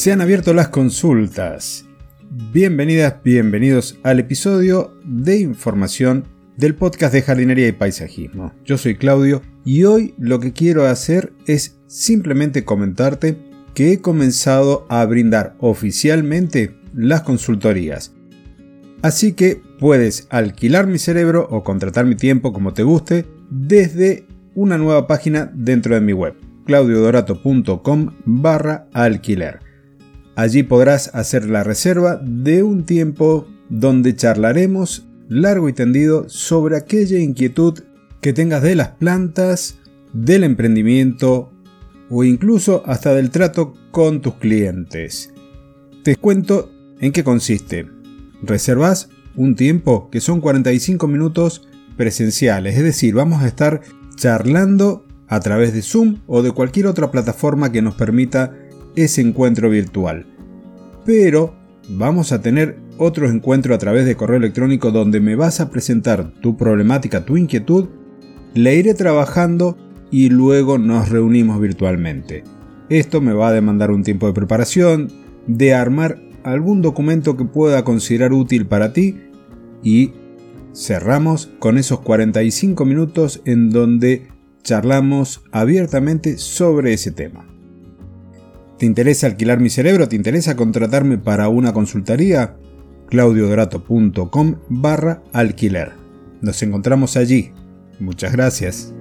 Se han abierto las consultas. Bienvenidas, bienvenidos al episodio de información del podcast de jardinería y paisajismo. Yo soy Claudio y hoy lo que quiero hacer es simplemente comentarte que he comenzado a brindar oficialmente las consultorías. Así que puedes alquilar mi cerebro o contratar mi tiempo como te guste desde una nueva página dentro de mi web, claudiodorato.com barra alquiler. Allí podrás hacer la reserva de un tiempo donde charlaremos largo y tendido sobre aquella inquietud que tengas de las plantas, del emprendimiento o incluso hasta del trato con tus clientes. Te cuento en qué consiste. Reservas un tiempo que son 45 minutos presenciales, es decir, vamos a estar charlando a través de Zoom o de cualquier otra plataforma que nos permita ese encuentro virtual. Pero vamos a tener otro encuentro a través de correo electrónico donde me vas a presentar tu problemática, tu inquietud, le iré trabajando y luego nos reunimos virtualmente. Esto me va a demandar un tiempo de preparación, de armar algún documento que pueda considerar útil para ti y cerramos con esos 45 minutos en donde charlamos abiertamente sobre ese tema. ¿Te interesa alquilar mi cerebro? ¿Te interesa contratarme para una consultoría? claudiodorato.com barra alquiler. Nos encontramos allí. Muchas gracias.